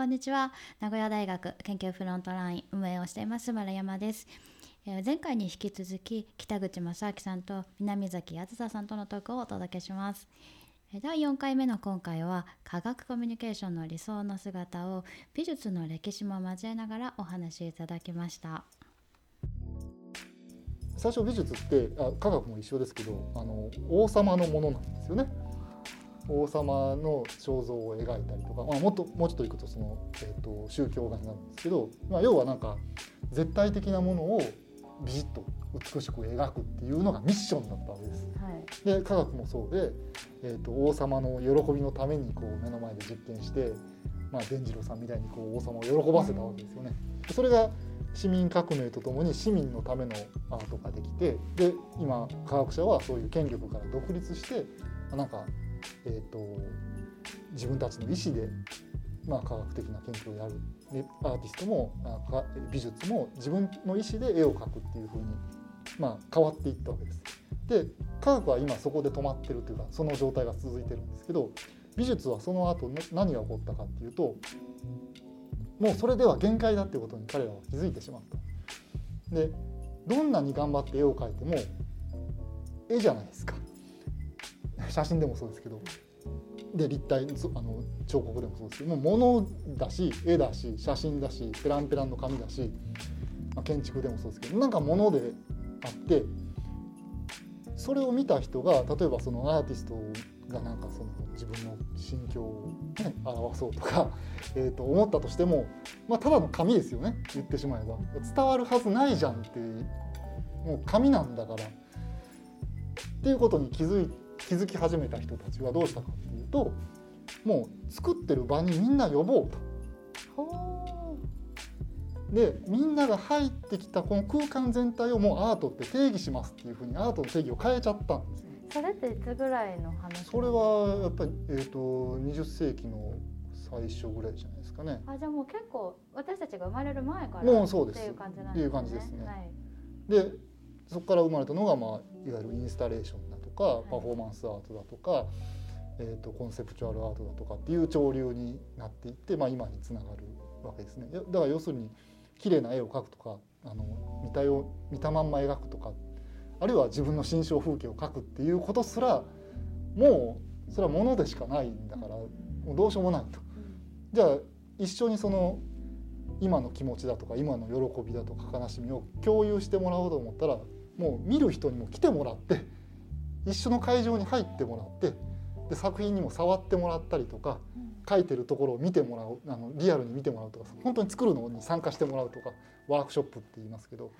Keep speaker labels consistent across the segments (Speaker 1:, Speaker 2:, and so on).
Speaker 1: こんにちは。名古屋大学研究フロントライン運営をしています丸山です。え前回に引き続き北口正明さんと南崎あずささんとのトークをお届けします。第4回目の今回は科学コミュニケーションの理想の姿を美術の歴史も交えながらお話しいただきました。
Speaker 2: 最初美術ってあ科学も一緒ですけどあの王様のものなんですよね。王様の肖像を描いたりとか、まあ、もっともうちょっといくとその、えーと、宗教画になるんですけど、まあ、要はなんか絶対的なものをビシッと美しく描くっていうのがミッションだったわけです。はい、で科学もそうで、えーと、王様の喜びのためにこう目の前で実験して、まあ、伝次郎さんみたいにこう王様を喜ばせたわけですよね。それが市民革命とともに市民のためのアートができてで今科学者はそういう権力から独立してなんかえーと、自分たちの意思で、まあ、科学的な研究をやるでアーティストも美術も自分の意思で絵を描くっていうふうに、まあ、変わっていったわけです。で科学は今そこで止まってるというかその状態が続いてるんですけど美術はその後何が起こったかっていうともうそれでは限界だっていうことに彼らは気づいてしまった。でどんなに頑張って絵を描いても絵じゃないですか。写真でもそうですけどで立体あの彫刻でもそうですけども物だし絵だし写真だしペランペランの紙だし、まあ、建築でもそうですけどなんか物であってそれを見た人が例えばそのアーティストがなんかその自分の心境を、ね、表そうとか、えー、と思ったとしても、まあ、ただの紙ですよね言ってしまえば伝わるはずないじゃんってもう紙なんだからっていうことに気づいて。気づき始めた人たちはどうしたかっていうともう作ってる場にみんな呼ぼうと。でみんなが入ってきたこの空間全体をもうアートって定義しますっていうふうにアートの定義を変えちゃったんです。
Speaker 1: それっていつぐらいの話
Speaker 2: それはやっぱり、えーと、20世紀の最初ぐらいじゃないですかね。
Speaker 1: あじゃあもう結構私たちが生まれる前から
Speaker 2: もうそうです
Speaker 1: っていう感じなんですね。
Speaker 2: っていう感じですね。はい、でそこから生まれたのが、まあ、いわゆるインスタレーションかパフォーマンスアートだとか、えーと、コンセプチュアルアートだとかっていう潮流になっていって、まあ、今につながるわけですね。だから要するに綺麗な絵を描くとかあの見たよ見たまんま描くとかあるいは自分の心象風景を描くっていうことすらもうそれはものでしかないんだからもうどうしようもないと。じゃあ一緒にその今の気持ちだとか今の喜びだとか悲しみを共有してもらおうと思ったらもう見る人にも来てもらって一緒の会場に入ってもらってで作品にも触ってもらったりとか書いてるところを見てもらうあのリアルに見てもらうとか本当に作るのに参加してもらうとかワークショップって言いますけど、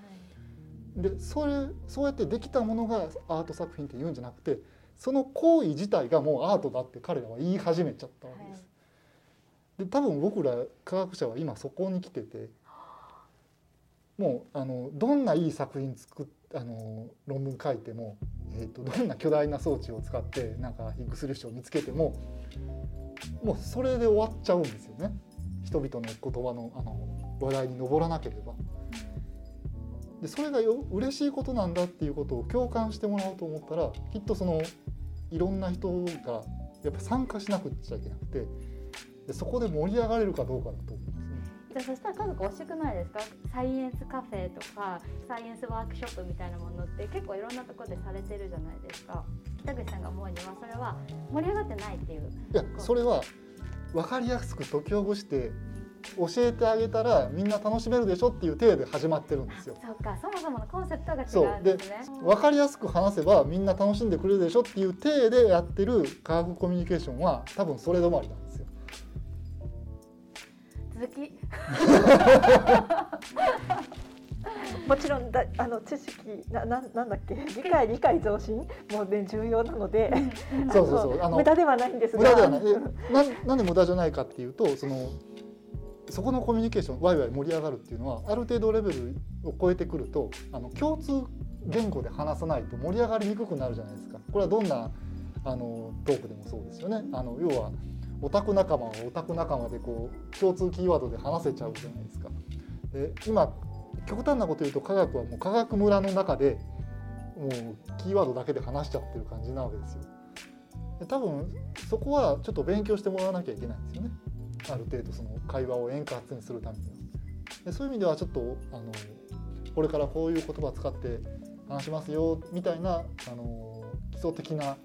Speaker 2: でそれそうやってできたものがアート作品って言うんじゃなくてその行為自体がもうアートだって彼らは言い始めちゃったわけです。で多分僕ら科学者は今そこに来ててもうあのどんないい作品作あの論文書いてもえーと、どんな巨大な装置を使ってなんかヒッグス粒子を見つけてももうそれで終わっちゃうんですよね人々の言葉のあの話題に上らなければ。でそれがよ嬉しいことなんだっていうことを共感してもらおうと思ったらきっとそのいろんな人がやっぱ参加しなくちゃいけなくてでそこで盛り上がれるかどうかだと思
Speaker 1: じゃあそしたら家族惜しくないですか？サイエンスカフェとかサイエンスワークショップみたいなものって結構いろんなところでされてるじゃないですか北口さんが思うにはそれは盛り上がってないっていう
Speaker 2: いやそれは分かりやすく解きほぐして教えてあげたらみんな楽しめるでしょっていう体で始まってるんですよ。
Speaker 1: そうか、そもそものコンセプトが違うんですね。
Speaker 2: で、分かりやすく話せばみんな楽しんでくれるでしょっていう体でやってる科学コミュニケーションは多分それ止まりなんですよ。
Speaker 1: 続き。
Speaker 3: もちろんだあの知識なななんだっけ？理解理解増進？もね重要なので、
Speaker 2: そうそうそう。
Speaker 3: あの無駄ではないんです
Speaker 2: が。無駄ではない。ななんで無駄じゃないかっていうとそのそこのコミュニケーションワイワイ盛り上がるっていうのはある程度レベルを超えてくるとあの共通言語で話さないと盛り上がりにくくなるじゃないですか。これはどんなあのトークでもそうですよね。あの要はオタク仲間はオタク仲間でこう共通キーワードで話せちゃうじゃないですか。で今極端なこと言うと科学はもう科学村の中でもうキーワードだけで話しちゃってる感じなわけですよ。で多分そこはちょっと勉強してもらわなきゃいけないんですよね。ある程度その会話を円滑にするためにはでそういう意味ではちょっとあのこれからこういう言葉を使って話しますよみたいなあの基礎的な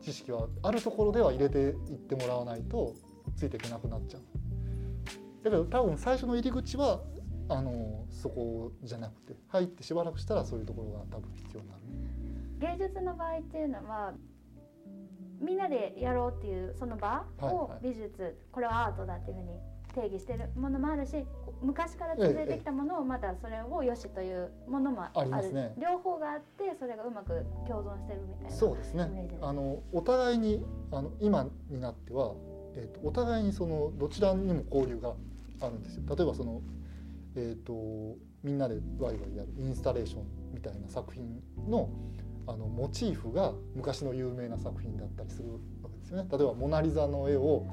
Speaker 2: 知識はあるところでは入れていってもらわないとついていけなくなっちゃう。だけど多分最初の入り口はあのそこじゃなくて入ってしばらくしたらそういうところが多分必要になる。
Speaker 1: 芸術の場合っていうのはみんなでやろうっていうその場を美術、これはアートだっていうふうに定義してるものもあるし昔から続いてきたものをまだそれをよしというものもある、ね、両方があってそれがうまく共存してるみたいな
Speaker 2: そうですね。あのお互いにあの今になっては、えーと、お互いにそのどちらにも交流があるんですよ。例えばその、えーと、みんなでワイワイやるインスタレーションみたいな作品のあのモチーフが昔の有名な作品だったりするわけですよね。例えば「モナ・リザ」の絵を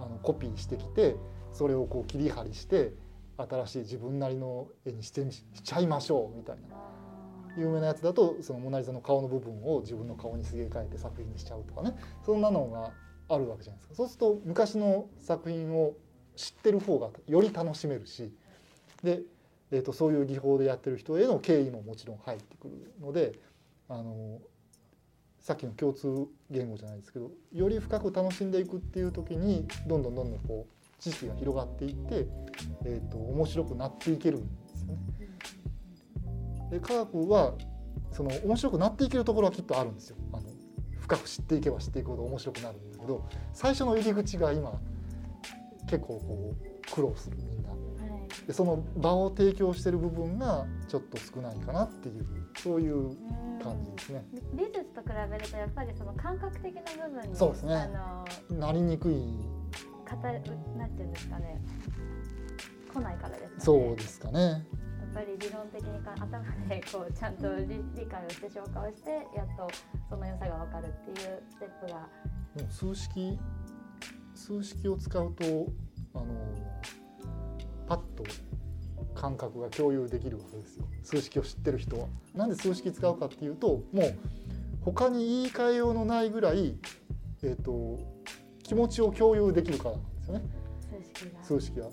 Speaker 2: あのコピーしてきてそれをこう切り張りして新しい自分なりの絵にしてしちゃいましょうみたいな有名なやつだとそのモナ・リザの顔の部分を自分の顔にすげ替えて作品にしちゃうとかね。そんなのがあるわけじゃないですか。そうすると昔の作品を知ってる方がより楽しめるしで、えー、とそういう技法でやってる人への敬意ももちろん入ってくるのであのさっきの共通言語じゃないですけどより深く楽しんでいくっていう時にどんどんどんどんこう知識が広がっていって、えーと、面白くなっていけるんですよね。で科学はその面白くなっていけるところはきっとあるんですよ。あの深く知っていけば知っていくほど面白くなるんだけど最初の入り口が今結構こう苦労するみんな。でその場を提供してる部分がちょっと少ないかなっていうそういう感じですね。
Speaker 1: 美術と比べるとやっぱりその感覚的な部分に
Speaker 2: そうですね。あのなりにくい
Speaker 1: 語なんていうんですかね来ないからですかね。
Speaker 2: そうですかね。やっ
Speaker 1: ぱり理論的にか頭でこうちゃんと理理解をして消化をしてやっとその良さが分かるっていうステップが。
Speaker 2: もう数式数式を使うとあのパッと感覚が共有できるわけですよ数式を知ってる人は。なんで数式使うかっていうともう他に言い換えようのないぐらい、えーと気持ちを共有できるからなんですよね。数式は。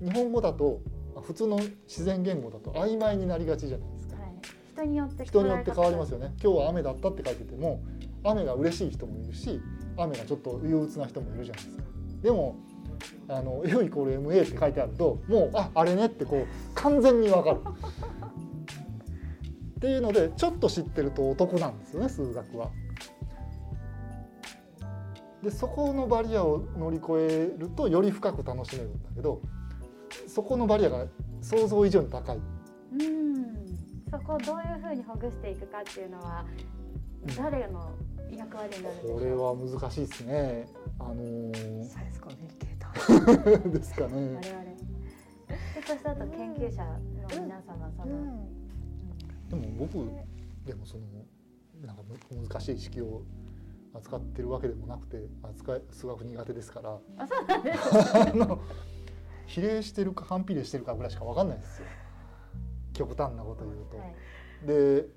Speaker 2: 日本語だと普通の自然言語だと曖昧になりがちじゃないですか、はい、
Speaker 1: 人によって
Speaker 2: 人によって変わりますよね。今日は雨だったって書いてても雨が嬉しい人もいるし雨がちょっと憂鬱な人もいるじゃないですか。でもあの U イコール MA って書いてあるともうああれねってこう完全にわかる。っていうのでちょっと知ってるとお得なんですよね数学は。でそこのバリアを乗り越えるとより深く楽しめるんだけどそこのバリアが想像以上に高い。
Speaker 1: うんそこをどういうふうにほぐしていくかっていうのは誰の役割になるんでしょう？
Speaker 2: これは難しいですね。あのー、
Speaker 3: サイズコミュニケー
Speaker 2: ターですかね。我々。
Speaker 1: そしてあと研究者の皆様、その、うん、
Speaker 2: でも僕でもそのなんか難しい式を扱ってるわけでもなくて扱い数学苦手ですから。
Speaker 1: あそうなんです の
Speaker 2: 比例してるか反比例してるかぐらいしか分かんないですよ。極端なこと言うと。はい、で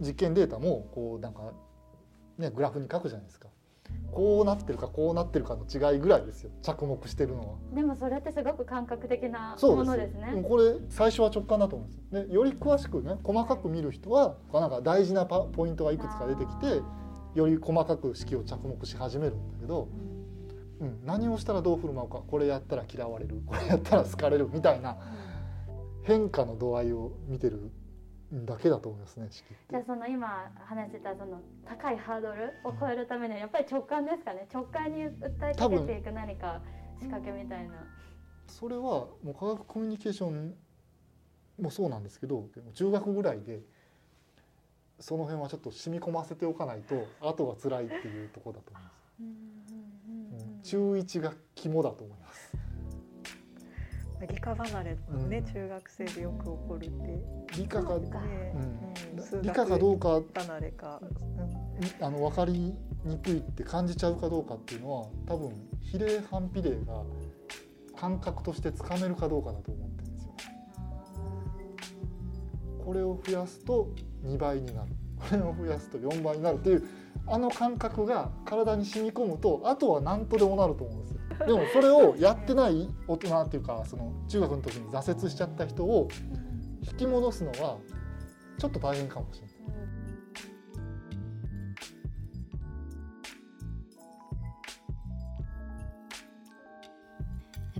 Speaker 2: 実験データもこうなんかねグラフに書くじゃないですか。こうなってるかこうなってるかの違いぐらいですよ。着目してるのは。
Speaker 1: でもそれってすごく感覚的なものですね。
Speaker 2: これ最初は直感だと思うんですでより詳しくね細かく見る人はなんか大事なポイントがいくつか出てきてより細かく式を着目し始めるんだけど、うん、何をしたらどう振る舞うかこれやったら嫌われるこれやったら好かれるみたいな変化の度合いを見てるだけだと思いますね式
Speaker 1: じゃあその今話してたその高いハードルを超えるためにはやっぱり直感ですかね？直感に訴えかけていく何か仕掛けみたいな。
Speaker 2: それはもう科学コミュニケーションもそうなんですけど中学ぐらいでその辺はちょっと染み込ませておかないと後が辛いっていうところだと思います。中一が肝だと思います。
Speaker 3: 理科離れね、うん、中学生でよく起こるって
Speaker 2: 理科か、ねうん、理科かどうか離れか、うん、あの分かりにくいって感じちゃうかどうかっていうのは多分比例反比例が感覚としてつかめるかどうかだと思ってるんですよ。これを増やすと2倍になるこれを増やすと4倍になるっていうあの感覚が体に染み込むとあとは何とでもなると思うんですよ。でもそれをやってない大人っていうかその中学の時に挫折しちゃった人を引き戻すのはちょっと大変かもしれない。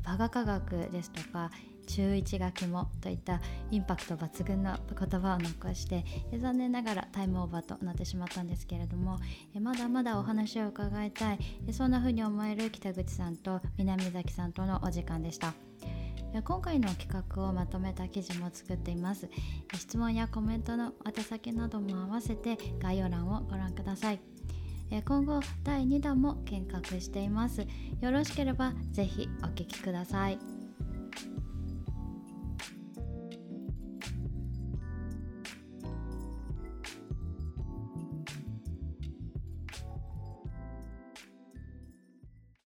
Speaker 1: バカ科学ですとか中一が肝といったインパクト抜群の言葉を残して残念ながらタイムオーバーとなってしまったんですけれどもまだまだお話を伺いたい。そんな風に思える北口さんと南崎さんとのお時間でした。今回の企画をまとめた記事も作っています。質問やコメントの宛先なども合わせて概要欄をご覧ください。今後第2弾も見学しています。よろしければぜひお聞きください。